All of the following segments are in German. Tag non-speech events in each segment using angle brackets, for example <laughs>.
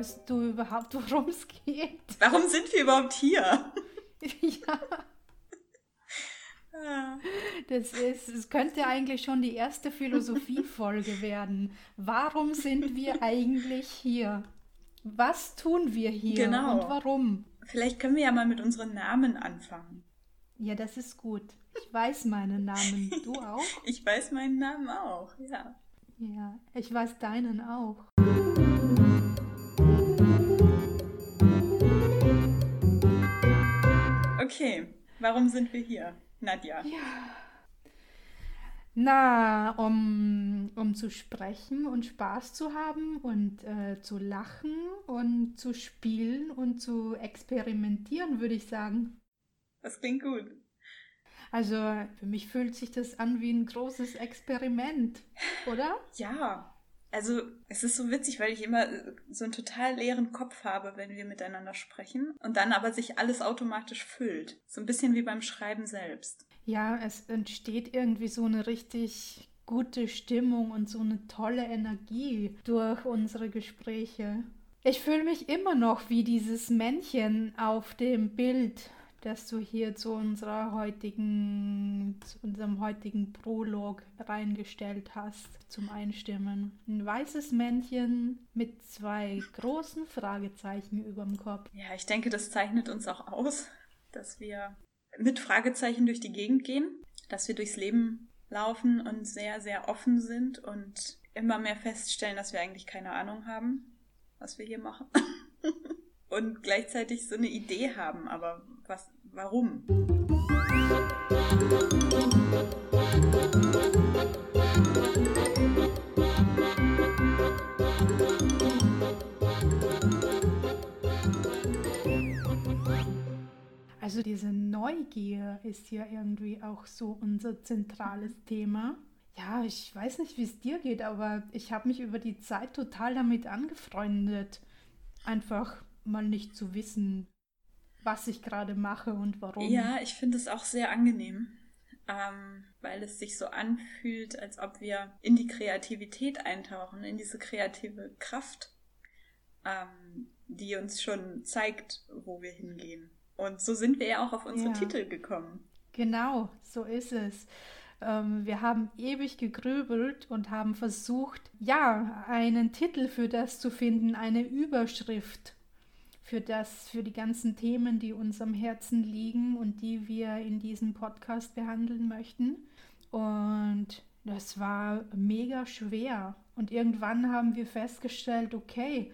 Weißt du überhaupt, <laughs> worum es geht? warum sind wir überhaupt hier? <laughs> ja, Ah, das ist, es könnte eigentlich schon die erste Philosophiefolge <laughs> werden. Warum sind wir eigentlich hier? Was tun wir hier Genau. und warum? Vielleicht können wir ja mal mit unseren Namen anfangen. Ja, das ist gut. Ich weiß meinen Namen. Du auch? Ich weiß meinen Namen auch, ja. Ja, ich weiß deinen auch. Okay, warum sind wir hier? Nadja. Na, um, um zu sprechen und Spaß zu haben und äh, zu lachen und zu spielen und zu experimentieren, würde ich sagen. Das klingt gut. Also für mich fühlt sich das an wie ein großes Experiment, oder? Ja, also es ist so witzig, weil ich immer äh, so einen total leeren Kopf habe, wenn wir miteinander sprechen und dann aber sich alles automatisch füllt. So ein bisschen wie beim Schreiben selbst. Ja, es entsteht irgendwie so eine richtig gute Stimmung und so eine tolle Energie durch unsere Gespräche. Ich fühle mich immer noch wie dieses Männchen auf dem Bild, das du hier zu unserer heutigen, zu unserem heutigen Prolog reingestellt hast zum Einstimmen. Ein weißes Männchen mit zwei großen Fragezeichen überm Kopf. Ja, ich denke, das zeichnet uns auch aus, dass wir mit Fragezeichen durch die Gegend gehen, dass wir durchs Leben laufen und sehr, sehr offen sind und immer mehr feststellen, dass wir eigentlich keine Ahnung haben, was wir hier machen. <laughs> und gleichzeitig so eine Idee haben, aber was, warum? Also diese Neugier ist ja irgendwie auch so unser zentrales Thema. Ja, ich weiß nicht, wie es dir geht, aber ich habe mich über die Zeit total damit angefreundet, einfach mal nicht zu wissen, was ich gerade mache und warum. Ja, ich finde es auch sehr angenehm, ähm, weil es sich so anfühlt, als ob wir in die Kreativität eintauchen, in diese kreative Kraft, ähm, die uns schon zeigt, wo wir hingehen. Und so sind wir ja auch auf unsere Ja. Titel gekommen. Genau, so ist es. Ähm, wir haben ewig gegrübelt und haben versucht, ja, einen Titel für das zu finden, eine Überschrift für das, für die ganzen Themen, die uns am Herzen liegen und die wir in diesem Podcast behandeln möchten. Und das war mega schwer. Und irgendwann haben wir festgestellt, okay,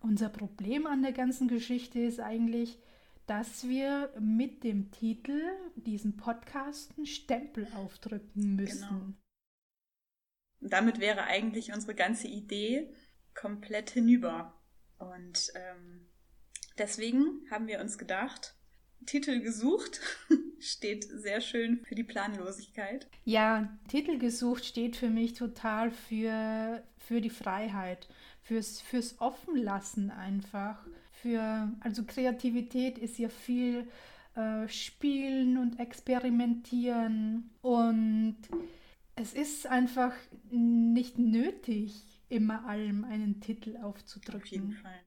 unser Problem an der ganzen Geschichte ist eigentlich, dass wir mit dem Titel diesen Podcast einen Stempel aufdrücken müssen. Genau. Und damit wäre eigentlich unsere ganze Idee komplett hinüber. Und ähm, deswegen haben wir uns gedacht, Titel gesucht <laughs> steht sehr schön für die Planlosigkeit. Ja, Titel gesucht steht für mich total für, für die Freiheit, fürs, fürs Offenlassen einfach. Für, also Kreativität ist ja viel äh, Spielen und Experimentieren und es ist einfach nicht nötig, immer allem einen Titel Auf jeden aufzudrücken. Fall.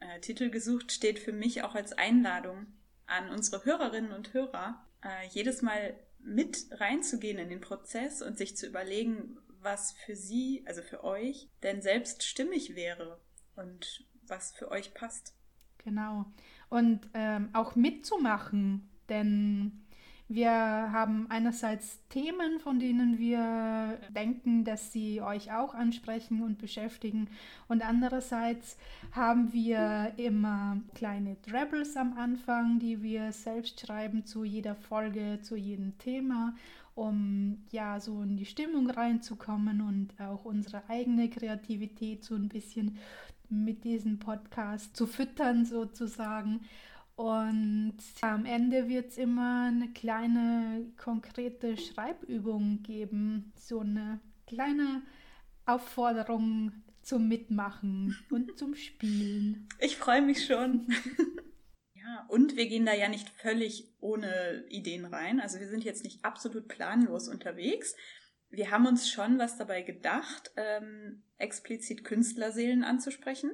Äh, Titel gesucht steht für mich auch als Einladung an unsere Hörerinnen und Hörer, äh, jedes Mal mit reinzugehen in den Prozess und sich zu überlegen, was für sie, also für euch, denn selbst stimmig wäre und was für euch passt. Genau. Und ähm, auch mitzumachen, denn wir haben einerseits Themen, von denen wir denken, dass sie euch auch ansprechen und beschäftigen. Und andererseits haben wir immer kleine Drabbles am Anfang, die wir selbst schreiben zu jeder Folge, zu jedem Thema, um ja so in die Stimmung reinzukommen und auch unsere eigene Kreativität so ein bisschen mit diesem Podcast zu füttern sozusagen. Und am Ende wird es immer eine kleine konkrete Schreibübung geben, so eine kleine Aufforderung zum Mitmachen und zum Spielen. Ich freue mich schon. <laughs> ja, und wir gehen da ja nicht völlig ohne Ideen rein. Also wir sind jetzt nicht absolut planlos unterwegs. wir haben uns schon was dabei gedacht, ähm, explizit Künstlerseelen anzusprechen.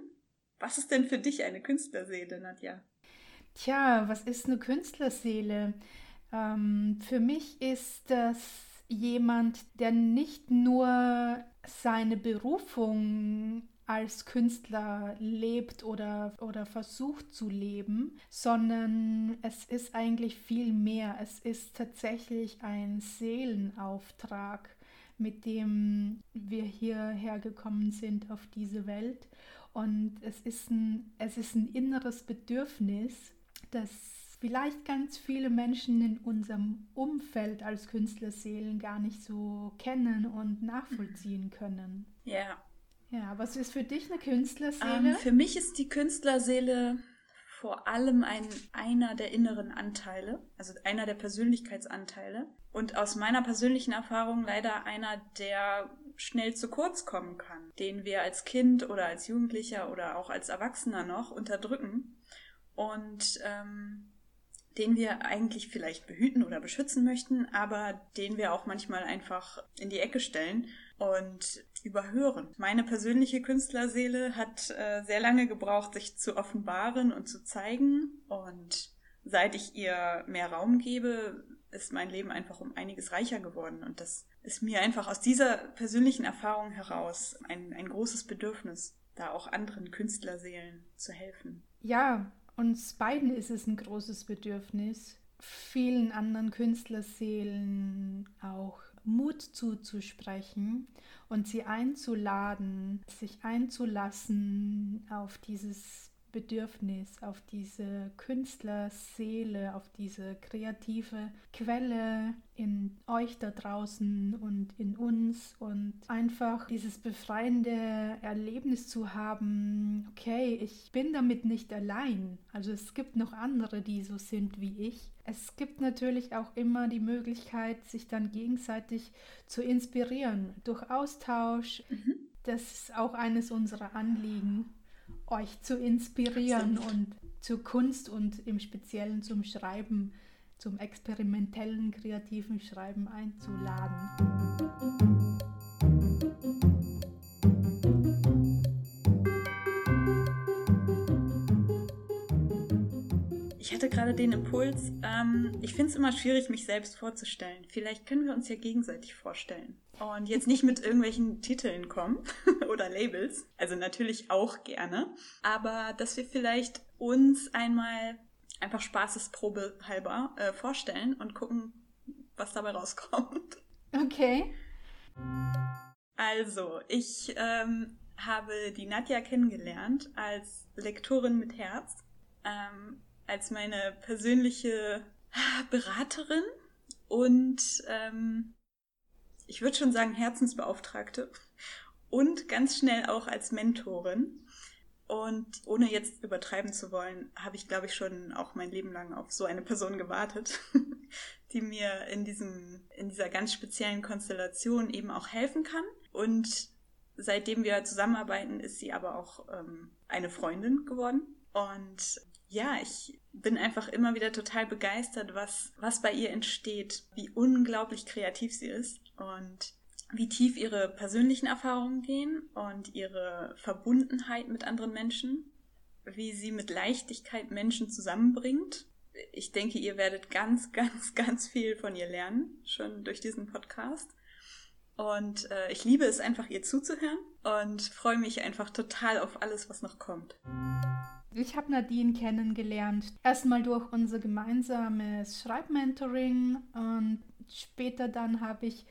Was ist denn für dich eine Künstlerseele, Nadja? Tja, was ist eine Künstlerseele? Ähm, für mich ist das jemand, der nicht nur seine Berufung als Künstler lebt oder, oder versucht zu leben, sondern es ist eigentlich viel mehr. Es ist tatsächlich ein Seelenauftrag, mit dem wir hierher gekommen sind auf diese Welt. Und es ist ein, es ist ein inneres Bedürfnis, das vielleicht ganz viele Menschen in unserem Umfeld als Künstlerseelen gar nicht so kennen und nachvollziehen können. Ja, ja, was ist für dich eine Künstlerseele? Ähm, für mich ist die Künstlerseele vor allem ein, einer der inneren Anteile, also einer der Persönlichkeitsanteile. Und aus meiner persönlichen Erfahrung leider einer, der schnell zu kurz kommen kann, den wir als Kind oder als Jugendlicher oder auch als Erwachsener noch unterdrücken und ähm, den wir eigentlich vielleicht behüten oder beschützen möchten, aber den wir auch manchmal einfach in die Ecke stellen und überhören. Meine persönliche Künstlerseele hat äh, sehr lange gebraucht, sich zu offenbaren und zu zeigen. Und seit ich ihr mehr Raum gebe, ist mein Leben einfach um einiges reicher geworden. Und das ist mir einfach aus dieser persönlichen Erfahrung heraus ein, ein großes Bedürfnis, da auch anderen Künstlerseelen zu helfen. Ja, uns beiden ist es ein großes Bedürfnis, vielen anderen Künstlerseelen auch Mut zuzusprechen und sie einzuladen, sich einzulassen auf dieses Bedürfnis, auf diese Künstlerseele, auf diese kreative Quelle in euch da draußen und in uns und einfach dieses befreiende Erlebnis zu haben, okay, ich bin damit nicht allein. Also es gibt noch andere, die so sind wie ich. Es gibt natürlich auch immer die Möglichkeit, sich dann gegenseitig zu inspirieren durch Austausch. Mhm. Das ist auch eines unserer Anliegen euch zu inspirieren Absolut. und zur Kunst und im Speziellen zum Schreiben, zum experimentellen, kreativen Schreiben einzuladen. Hatte gerade den Impuls, ähm, ich finde es immer schwierig, mich selbst vorzustellen. Vielleicht können wir uns ja gegenseitig vorstellen und jetzt nicht mit irgendwelchen Titeln kommen <laughs> oder Labels, also natürlich auch gerne, aber dass wir vielleicht uns einmal einfach Spaßesprobe halber äh, vorstellen und gucken, was dabei rauskommt. Okay. Also, ich ähm, habe die Nadja kennengelernt als Lektorin mit Herz, ähm, als meine persönliche Beraterin und ähm, ich würde schon sagen, Herzensbeauftragte und ganz schnell auch als Mentorin. Und ohne jetzt übertreiben zu wollen, habe ich, glaube ich, schon auch mein Leben lang auf so eine Person gewartet, <laughs> die mir in diesem, in dieser ganz speziellen Konstellation eben auch helfen kann. Und seitdem wir zusammenarbeiten, ist sie aber auch ähm, eine Freundin geworden. Und ja, ich bin einfach immer wieder total begeistert, was, was bei ihr entsteht, wie unglaublich kreativ sie ist und wie tief ihre persönlichen Erfahrungen gehen und ihre Verbundenheit mit anderen Menschen, wie sie mit Leichtigkeit Menschen zusammenbringt. Ich denke, ihr werdet ganz, <laughs> ganz, ganz viel von ihr lernen, schon durch diesen Podcast. Und äh, ich liebe es einfach, ihr zuzuhören und freue mich einfach total auf alles, was noch kommt. Ich habe Nadine kennengelernt, erstmal durch unser gemeinsames Schreibmentoring und später dann habe ich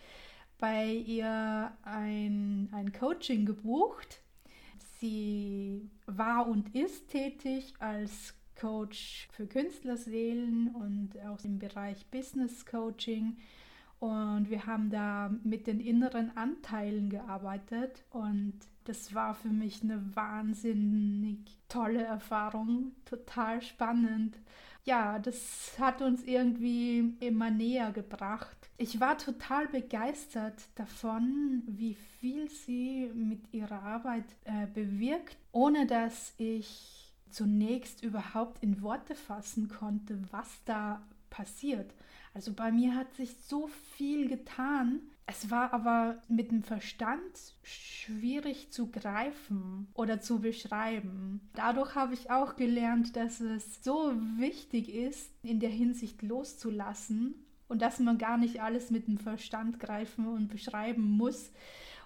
bei ihr ein, ein Coaching gebucht. Sie war und ist tätig als Coach für Künstlerseelen und auch im Bereich Business Coaching. Und wir haben da mit den inneren Anteilen gearbeitet und das war für mich eine wahnsinnig tolle Erfahrung, total spannend. Ja, das hat uns irgendwie immer näher gebracht. Ich war total begeistert davon, wie viel sie mit ihrer Arbeit äh, bewirkt, ohne dass ich zunächst überhaupt in Worte fassen konnte, was da passiert. Also bei mir hat sich so viel getan. Es war aber mit dem Verstand schwierig zu greifen oder zu beschreiben. Dadurch habe ich auch gelernt, dass es so wichtig ist, in der Hinsicht loszulassen und dass man gar nicht alles mit dem Verstand greifen und beschreiben muss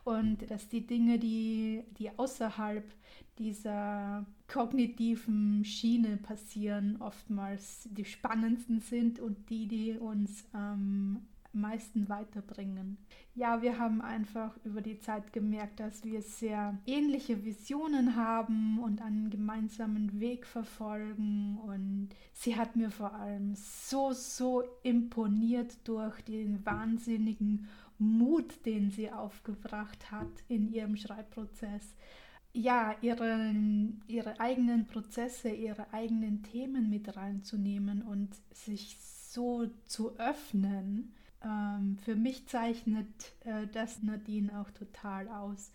und dass die Dinge, die, die außerhalb dieser kognitiven Schiene passieren, oftmals die spannendsten sind und die, die uns am meisten weiterbringen. Ja, wir haben einfach über die Zeit gemerkt, dass wir sehr ähnliche Visionen haben und einen gemeinsamen Weg verfolgen. Und sie hat mir vor allem so, so imponiert durch den wahnsinnigen Mut, den sie aufgebracht hat in ihrem Schreibprozess ja, ihre, ihre eigenen Prozesse, ihre eigenen Themen mit reinzunehmen und sich so zu öffnen. Ähm, für mich zeichnet äh, das Nadine auch total aus,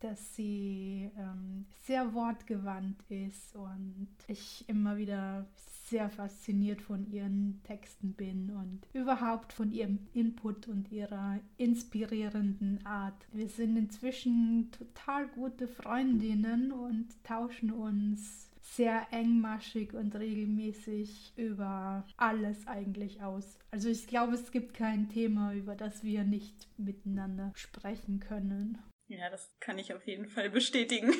dass sie ähm, sehr wortgewandt ist und ich immer wieder sehr fasziniert von ihren Texten bin und überhaupt von ihrem Input und ihrer inspirierenden Art. Wir sind inzwischen total gute Freundinnen und tauschen uns sehr engmaschig und regelmäßig über alles eigentlich aus. Also ich glaube, es gibt kein Thema, über das wir nicht miteinander sprechen können. Ja, das kann ich auf jeden Fall bestätigen.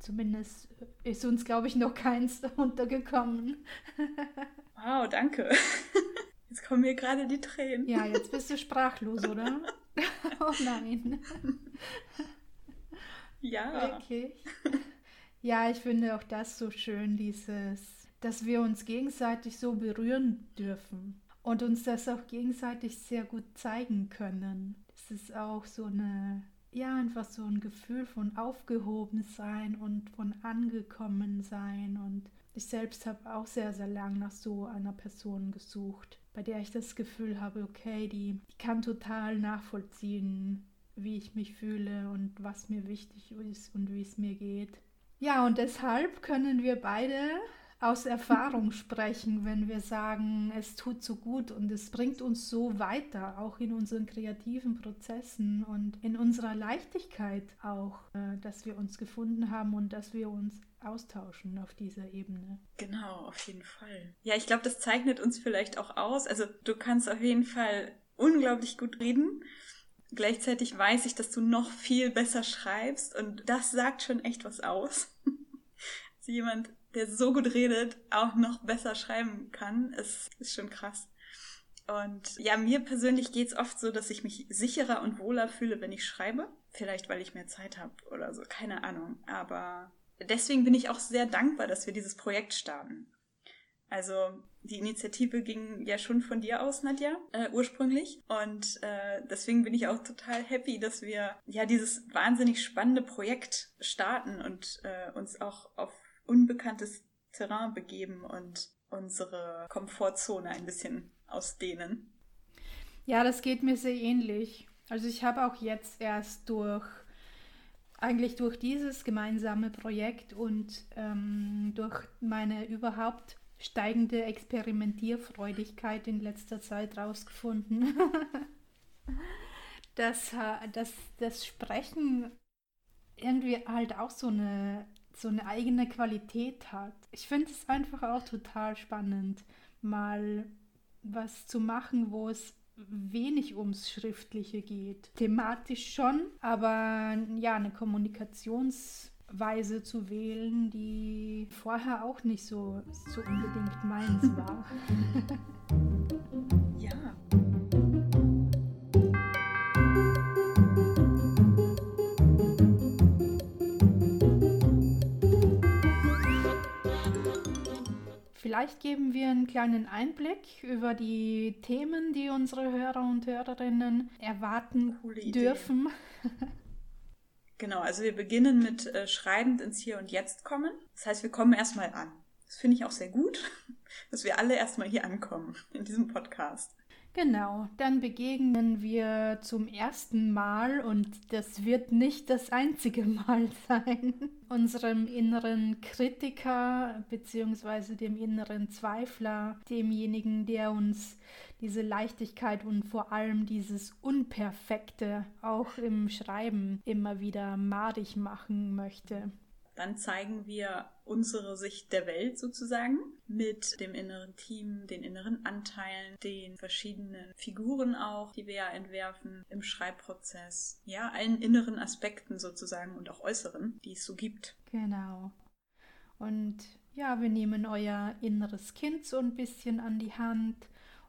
Zumindest ist uns, glaube ich, noch keins <laughs> untergekommen. wow, danke. <laughs> Jetzt kommen mir gerade die Tränen. Ja, jetzt bist du sprachlos, oder? <laughs> oh nein. Ja. Okay. Ja, ich finde auch das so schön, dieses, dass wir uns gegenseitig so berühren dürfen und uns das auch gegenseitig sehr gut zeigen können. Das ist auch so eine ja, einfach so ein Gefühl von aufgehoben sein und von angekommen sein. Und ich selbst habe auch sehr, sehr lang nach so einer Person gesucht, bei der ich das Gefühl habe, okay, die, die kann total nachvollziehen, wie ich mich fühle und was mir wichtig ist und wie es mir geht. Ja, und deshalb können wir beide aus Erfahrung sprechen, wenn wir sagen, es tut so gut und es bringt uns so weiter, auch in unseren kreativen Prozessen und in unserer Leichtigkeit auch, äh, dass wir uns gefunden haben und dass wir uns austauschen auf dieser Ebene. Genau, auf jeden Fall. Ja, ich glaube, das zeichnet uns vielleicht auch aus. Also du kannst auf jeden Fall unglaublich gut reden. Gleichzeitig weiß ich, dass du noch viel besser schreibst und das sagt schon echt was aus. <laughs> jemand der so gut redet, auch noch besser schreiben kann, ist, ist schon krass. Und ja, mir persönlich geht es oft so, dass ich mich sicherer und wohler fühle, wenn ich schreibe. Vielleicht, weil ich mehr Zeit habe oder so, keine Ahnung. Aber deswegen bin ich auch sehr dankbar, dass wir dieses Projekt starten. Also die Initiative ging ja schon von dir aus, Nadja, äh, ursprünglich. Und äh, deswegen bin ich auch total happy, dass wir ja dieses wahnsinnig spannende Projekt starten und äh, uns auch auf unbekanntes Terrain begeben und unsere Komfortzone ein bisschen ausdehnen. Ja, das geht mir sehr ähnlich. Also ich habe auch jetzt erst durch, eigentlich durch dieses gemeinsame Projekt und ähm, durch meine überhaupt steigende Experimentierfreudigkeit in letzter Zeit rausgefunden, <laughs> dass, dass das Sprechen irgendwie halt auch so eine so eine eigene Qualität hat. Ich finde es einfach auch total spannend, mal was zu machen, wo es wenig ums Schriftliche geht. Thematisch schon, aber ja, eine Kommunikationsweise zu wählen, die vorher auch nicht so, so unbedingt meins <laughs> war. Vielleicht geben wir einen kleinen Einblick über die Themen, die unsere Hörer und Hörerinnen erwarten dürfen. <laughs> genau, also wir beginnen mit äh, schreibend ins Hier und Jetzt kommen. Das heißt, wir kommen erstmal an. Das finde ich auch sehr gut, <laughs> dass wir alle erstmal hier ankommen in diesem Podcast. Genau, dann begegnen wir zum ersten Mal und das wird nicht das einzige Mal <laughs> sein, unserem inneren Kritiker bzw. dem inneren Zweifler, demjenigen, der uns diese Leichtigkeit und vor allem dieses Unperfekte auch im Schreiben immer wieder madig machen möchte. Dann zeigen wir unsere Sicht der Welt sozusagen mit dem inneren Team, den inneren Anteilen, den verschiedenen Figuren auch, die wir ja entwerfen im Schreibprozess. Ja, allen inneren Aspekten sozusagen und auch äußeren, die es so gibt. Genau. Und ja, wir nehmen euer inneres Kind so ein bisschen an die Hand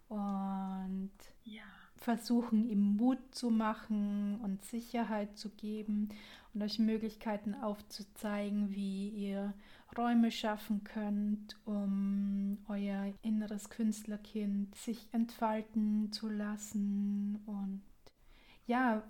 und ja. versuchen ihm Mut zu machen und Sicherheit zu geben und euch Möglichkeiten aufzuzeigen, wie ihr Räume schaffen könnt, um euer inneres Künstlerkind sich entfalten zu lassen. Und ja,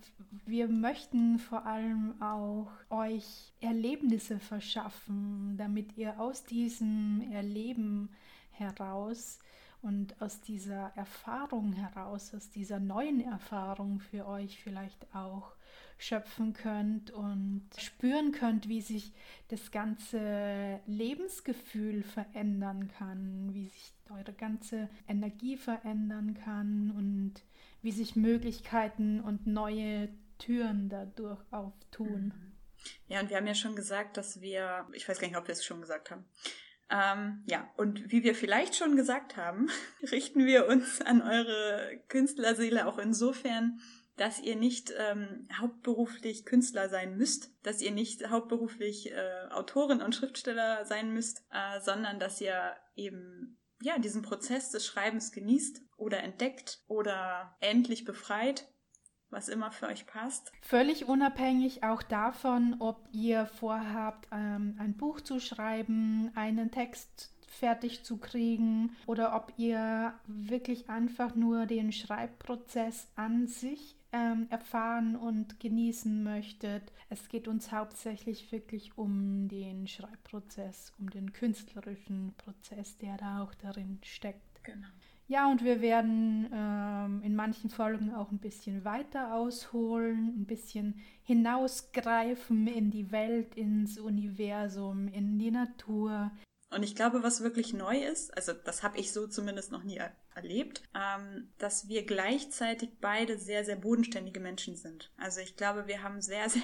wir möchten vor allem auch euch Erlebnisse verschaffen, damit ihr aus diesem Erleben heraus und aus dieser Erfahrung heraus, aus dieser neuen Erfahrung für euch vielleicht auch schöpfen könnt und spüren könnt, wie sich das ganze Lebensgefühl verändern kann, wie sich eure ganze Energie verändern kann und wie sich Möglichkeiten und neue Türen dadurch auftun. Mhm. Ja, und wir haben ja schon gesagt, dass wir, ich weiß gar nicht, ob wir es schon gesagt haben, ähm, ja, und wie wir vielleicht schon gesagt haben, <laughs> richten wir uns an eure Künstlerseele auch insofern, dass ihr nicht ähm, hauptberuflich Künstler sein müsst, dass ihr nicht hauptberuflich äh, Autorin und Schriftsteller sein müsst, äh, sondern dass ihr eben ja diesen Prozess des Schreibens genießt oder entdeckt oder endlich befreit was immer für euch passt. Völlig unabhängig auch davon, ob ihr vorhabt, ähm, ein Buch zu schreiben, einen Text fertig zu kriegen oder ob ihr wirklich einfach nur den Schreibprozess an sich ähm, erfahren und genießen möchtet. Es geht uns hauptsächlich wirklich um den Schreibprozess, um den künstlerischen Prozess, der da auch darin steckt. Genau. Ja, und wir werden ähm, in manchen Folgen auch ein bisschen weiter ausholen, ein bisschen hinausgreifen in die Welt, ins Universum, in die Natur, und ich glaube, was wirklich neu ist, also das habe ich so zumindest noch nie er erlebt, ähm, dass wir gleichzeitig beide sehr, sehr bodenständige Menschen sind. Also ich glaube, wir haben sehr, sehr,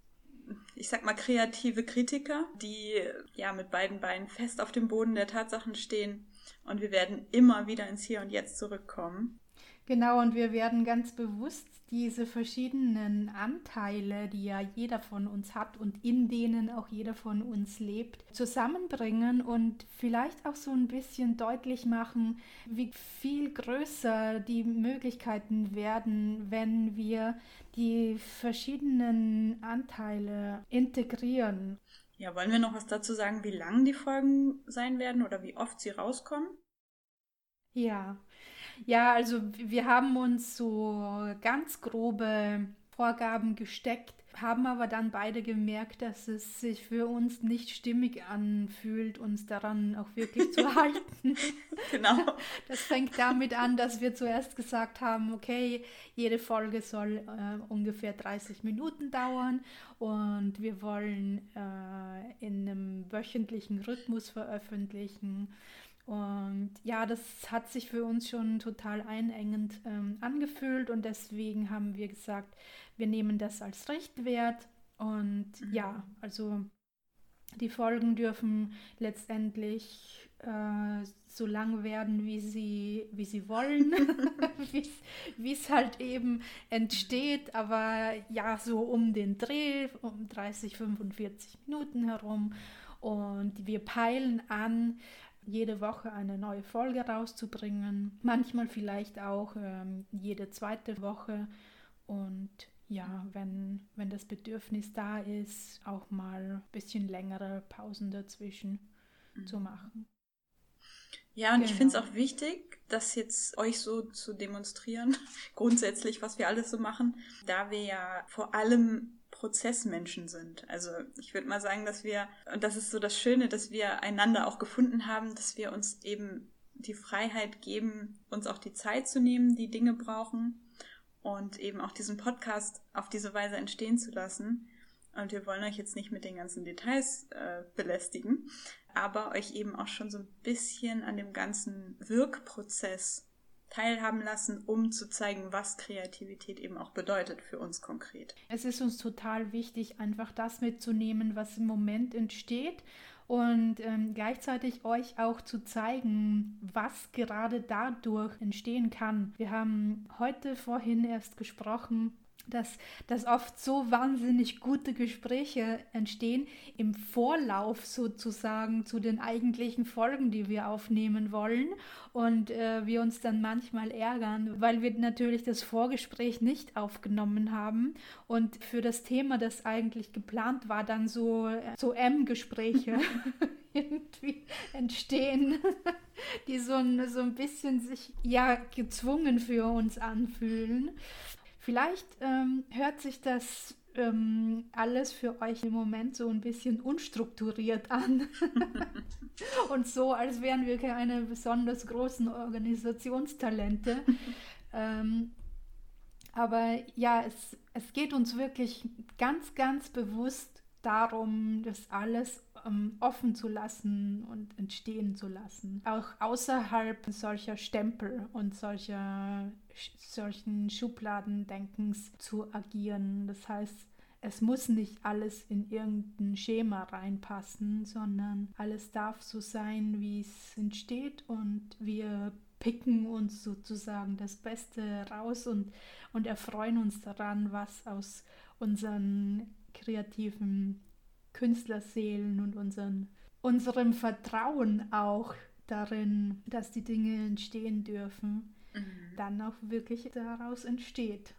<laughs> ich sag mal, kreative Kritiker, die ja mit beiden Beinen fest auf dem Boden der Tatsachen stehen. Und wir werden immer wieder ins Hier und Jetzt zurückkommen. Genau, und wir werden ganz bewusst diese verschiedenen Anteile, die ja jeder von uns hat und in denen auch jeder von uns lebt, zusammenbringen und vielleicht auch so ein bisschen deutlich machen, wie viel größer die Möglichkeiten werden, wenn wir die verschiedenen Anteile integrieren. Ja, wollen wir noch was dazu sagen, wie lang die Folgen sein werden oder wie oft sie rauskommen? Ja, ja, also wir haben uns so ganz grobe Vorgaben gesteckt, haben aber dann beide gemerkt, dass es sich für uns nicht stimmig anfühlt, uns daran auch wirklich zu <laughs> halten. genau. <laughs> Das fängt damit an, dass wir zuerst gesagt haben, okay, jede Folge soll äh, ungefähr 30 Minuten dauern und wir wollen äh, in einem wöchentlichen Rhythmus veröffentlichen. Und ja, das hat sich für uns schon total einengend ähm, angefühlt und deswegen haben wir gesagt, wir nehmen das als Richtwert. Und mhm. ja, also die Folgen dürfen letztendlich äh, so lang werden, wie sie, wie sie wollen, <laughs> <laughs> wie es halt eben entsteht, aber ja, so um den Dreh, um 30, 45 Minuten herum. Und wir peilen an, jede Woche eine neue Folge rauszubringen. Manchmal vielleicht auch ähm, jede zweite Woche. Und ja, wenn, wenn das Bedürfnis da ist, auch mal ein bisschen längere Pausen dazwischen mhm. zu machen. Ja, und genau. ich finde es auch wichtig, das jetzt euch so zu demonstrieren, <laughs> grundsätzlich, was wir alles so machen, da wir ja vor allem Prozessmenschen sind. Also ich würde mal sagen, dass wir, und das ist so das Schöne, dass wir einander auch gefunden haben, dass wir uns eben die Freiheit geben, uns auch die Zeit zu nehmen, die Dinge brauchen und eben auch diesen Podcast auf diese Weise entstehen zu lassen. Und wir wollen euch jetzt nicht mit den ganzen Details äh, belästigen, aber euch eben auch schon so ein bisschen an dem ganzen Wirkprozess teilhaben lassen, um zu zeigen, was Kreativität eben auch bedeutet für uns konkret. Es ist uns total wichtig, einfach das mitzunehmen, was im Moment entsteht und ähm, gleichzeitig euch auch zu zeigen, was gerade dadurch entstehen kann. Wir haben heute vorhin erst gesprochen dass, dass oft so wahnsinnig gute Gespräche entstehen im Vorlauf sozusagen zu den eigentlichen Folgen, die wir aufnehmen wollen. Und äh, wir uns dann manchmal ärgern, weil wir natürlich das Vorgespräch nicht aufgenommen haben. Und für das Thema, das eigentlich geplant war, dann so, so M-Gespräche <laughs> irgendwie entstehen, <laughs> die so ein, so ein bisschen sich ja gezwungen für uns anfühlen. Vielleicht ähm, hört sich das ähm, alles für euch im Moment so ein bisschen unstrukturiert an. <laughs> und so, als wären wir keine besonders großen Organisationstalente. ähm, aber ja, es, es geht uns wirklich ganz, ganz bewusst darum, das alles ähm, offen zu lassen und entstehen zu lassen. Auch außerhalb solcher Stempel und solcher, solchen Schubladendenkens zu agieren. Das heißt, es muss nicht alles in irgendein Schema reinpassen, sondern alles darf so sein, wie es entsteht und wir picken uns sozusagen das Beste raus und, und erfreuen uns daran, was aus unseren kreativen Künstlerseelen und unseren, unserem Vertrauen auch darin, dass die Dinge entstehen dürfen, mhm. dann auch wirklich daraus entsteht.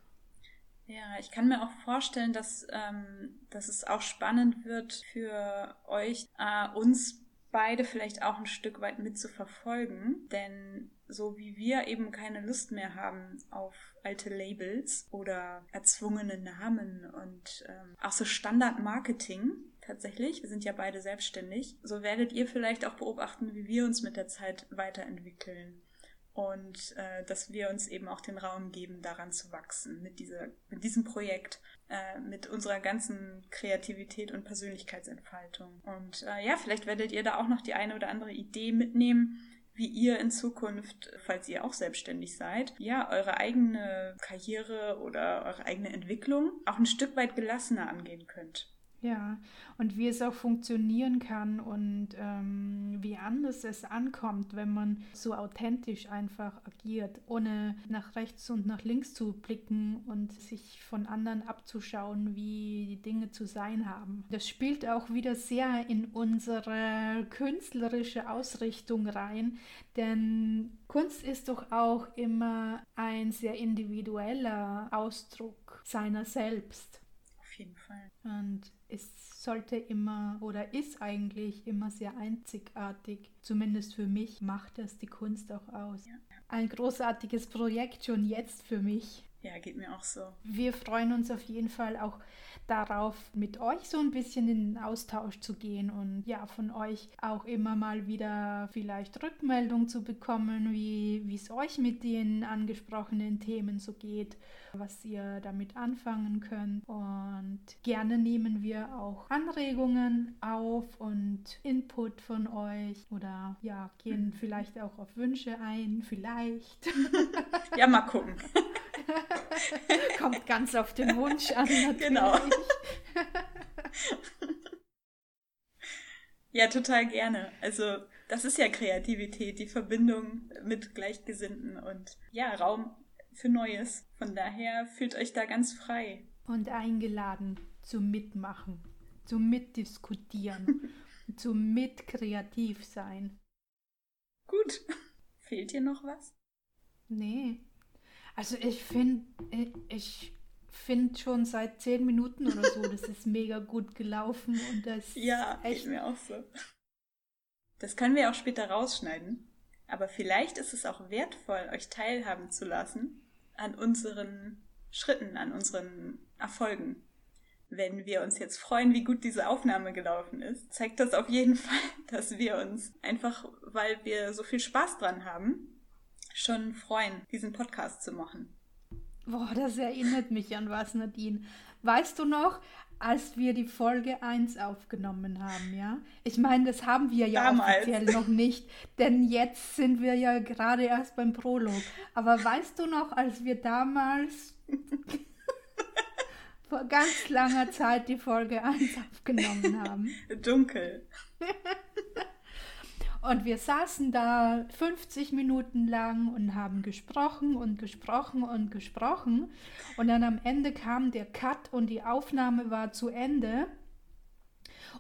Ja, ich kann mir auch vorstellen, dass, ähm, dass es auch spannend wird für euch, äh, uns beide vielleicht auch ein Stück weit mitzuverfolgen. Denn so wie wir eben keine Lust mehr haben auf alte Labels oder erzwungene Namen und ähm, auch so Standardmarketing, tatsächlich. Wir sind ja beide selbstständig. So werdet ihr vielleicht auch beobachten, wie wir uns mit der Zeit weiterentwickeln. Und äh, dass wir uns eben auch den Raum geben, daran zu wachsen, mit, dieser, mit diesem Projekt, äh, mit unserer ganzen Kreativität und Persönlichkeitsentfaltung. Und äh, ja, vielleicht werdet ihr da auch noch die eine oder andere Idee mitnehmen, wie ihr in Zukunft, falls ihr auch selbstständig seid, ja, eure eigene Karriere oder eure eigene Entwicklung auch ein Stück weit gelassener angehen könnt. Ja, und wie es auch funktionieren kann und ähm, wie anders es ankommt, wenn man so authentisch einfach agiert, ohne nach rechts und nach links zu blicken und sich von anderen abzuschauen, wie die Dinge zu sein haben. Das spielt auch wieder sehr in unsere künstlerische Ausrichtung rein, denn Kunst ist doch auch immer ein sehr individueller Ausdruck seiner selbst. Auf jeden Fall. Und es sollte immer oder ist eigentlich immer sehr einzigartig. Zumindest für mich macht das die Kunst auch aus. Ein großartiges Projekt schon jetzt für mich. Ja, geht mir auch so. Wir freuen uns auf jeden Fall auch darauf, mit euch so ein bisschen in den Austausch zu gehen und ja, von euch auch immer mal wieder vielleicht Rückmeldung zu bekommen, wie es euch mit den angesprochenen Themen so geht, was ihr damit anfangen könnt. Und gerne nehmen wir auch Anregungen auf und Input von euch oder ja, gehen <laughs> vielleicht auch auf Wünsche ein, vielleicht. ja, mal gucken. <laughs> <laughs> Kommt ganz auf den Wunsch an, natürlich. Genau. ja, total gerne. Also, das ist ja Kreativität, die Verbindung mit Gleichgesinnten und ja, Raum für Neues. Von daher fühlt euch da ganz frei. Und eingeladen zum Mitmachen, zum Mitdiskutieren, <laughs> zum Mitkreativ sein. Gut. Fehlt dir noch was? Nee, also ich finde, ich finde schon seit zehn Minuten oder so, das ist mega gut gelaufen und das ja, echt mir auch so. Das können wir auch später rausschneiden, aber vielleicht ist es auch wertvoll, euch teilhaben zu lassen an unseren Schritten, an unseren Erfolgen. wenn wir uns jetzt freuen, wie gut diese Aufnahme gelaufen ist, zeigt das auf jeden <laughs> Fall, dass wir uns einfach, weil wir so viel Spaß dran haben, schon freuen, diesen Podcast zu machen. Boah, das erinnert mich an was, Nadine. Weißt du noch, als wir die Folge 1 aufgenommen haben, ja? Ich meine, das haben wir ja Damals. offiziell noch nicht, denn jetzt sind wir ja gerade erst beim Prolog. Aber weißt du noch, als wir damals <laughs> vor ganz langer Zeit die Folge 1 aufgenommen haben? Dunkel. <laughs> Und wir saßen da 50 Minuten lang und haben gesprochen und gesprochen und gesprochen. Und dann am Ende kam der Cut und die Aufnahme war zu Ende.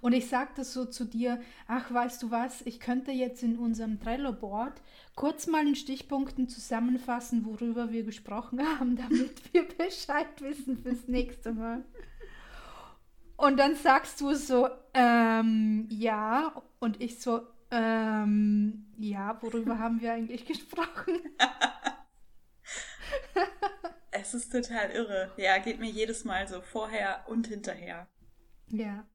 Und ich sagte so zu dir, ach, weißt du was, ich könnte jetzt in unserem Trello-Board kurz mal in Stichpunkten zusammenfassen, worüber wir gesprochen <laughs> haben, damit wir Bescheid wissen fürs nächste Mal. Und dann sagst du so, ähm, ja, und ich so, ähm, ja, worüber haben wir eigentlich <laughs> gesprochen? es ist total irre. Ja, geht mir jedes Mal so vorher und hinterher. Ja.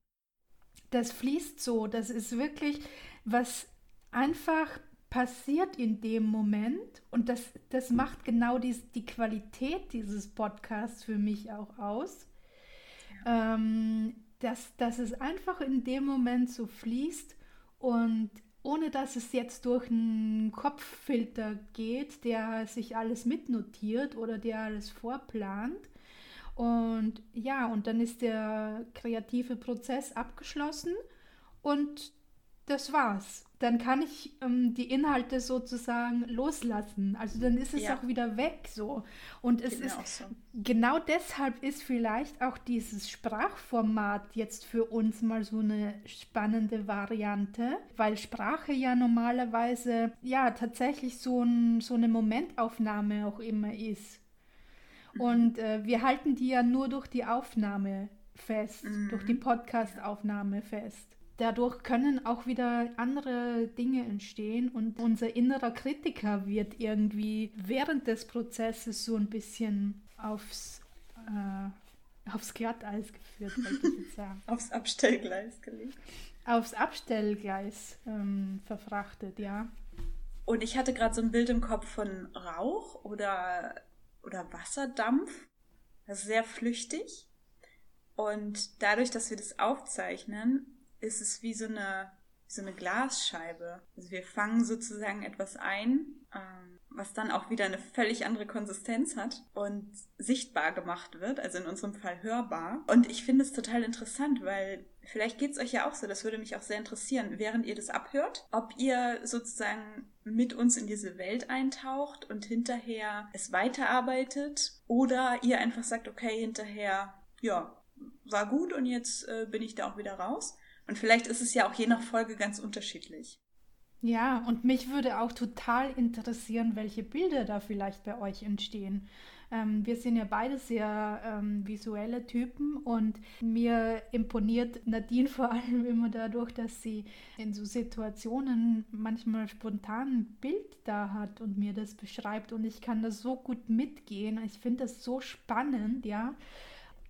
Das fließt so. Das ist wirklich, was einfach passiert in dem Moment. Und das, das macht genau die, die Qualität dieses Podcasts für mich auch aus. Ja. Ähm, dass, dass es einfach in dem Moment so fließt und ohne dass es jetzt durch einen Kopffilter geht, der sich alles mitnotiert oder der alles vorplant. Und ja, und dann ist der kreative Prozess abgeschlossen und das war's dann kann ich ähm, die Inhalte sozusagen loslassen. Also dann ist es ja. auch wieder weg so. Und es Geht ist so. genau deshalb ist vielleicht auch dieses Sprachformat jetzt für uns mal so eine spannende Variante, weil Sprache ja normalerweise ja tatsächlich so, ein, so eine Momentaufnahme auch immer ist. Mhm. Und äh, wir halten die ja nur durch die Aufnahme fest, mhm. durch die Podcast-Aufnahme fest dadurch können auch wieder andere Dinge entstehen und unser innerer Kritiker wird irgendwie während des Prozesses so ein bisschen aufs, äh, aufs Glatteis geführt, wollte ich jetzt sagen. <laughs> aufs Abstellgleis gelegt. Aufs Abstellgleis ähm, verfrachtet, ja. Und ich hatte gerade so ein Bild im Kopf von Rauch oder, oder Wasserdampf. Das ist sehr flüchtig. Und dadurch, dass wir das aufzeichnen, ist es wie so eine, so eine Glasscheibe. Also wir fangen sozusagen etwas ein, ähm, was dann auch wieder eine völlig andere Konsistenz hat und sichtbar gemacht wird, also in unserem Fall hörbar. Und ich finde es total interessant, weil vielleicht geht es euch ja auch so, das würde mich auch sehr interessieren, während ihr das abhört, ob ihr sozusagen mit uns in diese Welt eintaucht und hinterher es weiterarbeitet oder ihr einfach sagt, okay, hinterher, ja, war gut und jetzt äh, bin ich da auch wieder raus. Und vielleicht ist es ja auch je nach Folge ganz unterschiedlich. Ja, und mich würde auch total interessieren, welche Bilder da vielleicht bei euch entstehen. Ähm, wir sind ja beide sehr ähm, visuelle Typen und mir imponiert Nadine vor allem <laughs> immer dadurch, dass sie in so Situationen manchmal spontan ein Bild da hat und mir das beschreibt und ich kann das so gut mitgehen. Ich finde das so spannend, ja.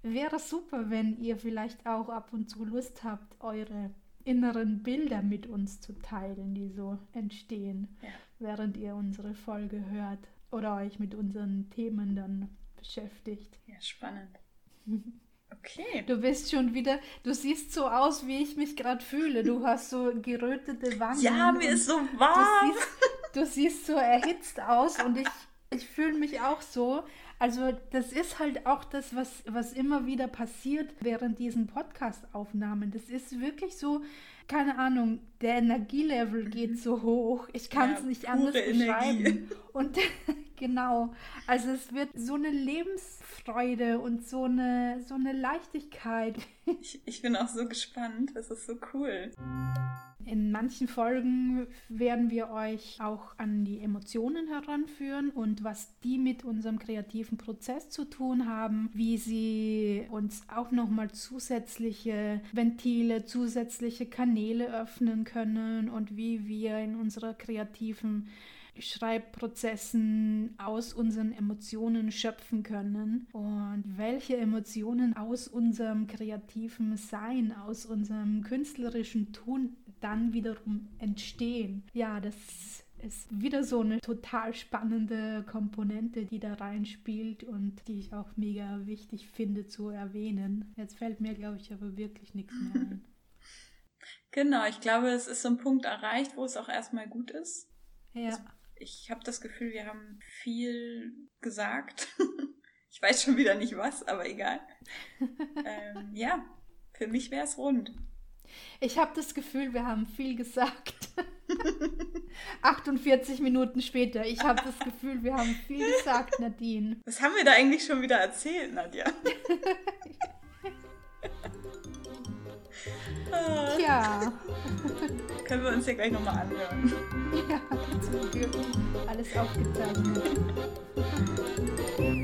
Wäre super, wenn ihr vielleicht auch ab und zu Lust habt, eure inneren Bilder mit uns zu teilen, die so entstehen, ja. während ihr unsere Folge hört oder euch mit unseren Themen dann beschäftigt. Ja, spannend. <laughs> Okay. Du bist schon wieder, du siehst so aus, wie ich mich gerade fühle. Du hast so gerötete Wangen. Ja, mir ist so warm. Du siehst, du siehst so erhitzt aus und ich, ich fühle mich auch so. Also das ist halt auch das, was, was immer wieder passiert während diesen Podcast-Aufnahmen. Das ist wirklich so, keine Ahnung, der Energielevel geht so hoch. Ich kann es ja, nicht anders beschreiben. Energie. Und <laughs> genau, also es wird so eine Lebensfreude und so eine, so eine Leichtigkeit. Ich, ich bin auch so gespannt. Das ist so cool. In manchen Folgen werden wir euch auch an die Emotionen heranführen und was die mit unserem kreativen Prozess zu tun haben, wie sie uns auch nochmal zusätzliche Ventile, zusätzliche Kanäle öffnen können und wie wir in unserer kreativen Schreibprozessen aus unseren Emotionen schöpfen können und welche Emotionen aus unserem kreativen Sein, aus unserem künstlerischen Tun dann wiederum entstehen. Ja, das ist wieder so eine total spannende Komponente, die da reinspielt und die ich auch mega wichtig finde zu erwähnen. Jetzt fällt mir, glaube ich, aber wirklich nichts mehr ein. Genau, ich glaube, es ist so ein Punkt erreicht, wo es auch erstmal gut ist. Ja. Also ich habe das Gefühl, wir haben viel gesagt. <laughs> ich weiß schon wieder nicht was, aber egal. <laughs> ähm, ja, für mich wäre es rund. Ich habe das Gefühl, wir haben viel gesagt. <laughs> 48 Minuten später. Ich habe das Gefühl, wir haben viel gesagt, Nadine. Was haben wir da eigentlich schon wieder erzählt, Nadja? Tja. <laughs> Können wir uns ja gleich nochmal anhören. Ja, zum Glück. Alles aufgezeichnet. <laughs>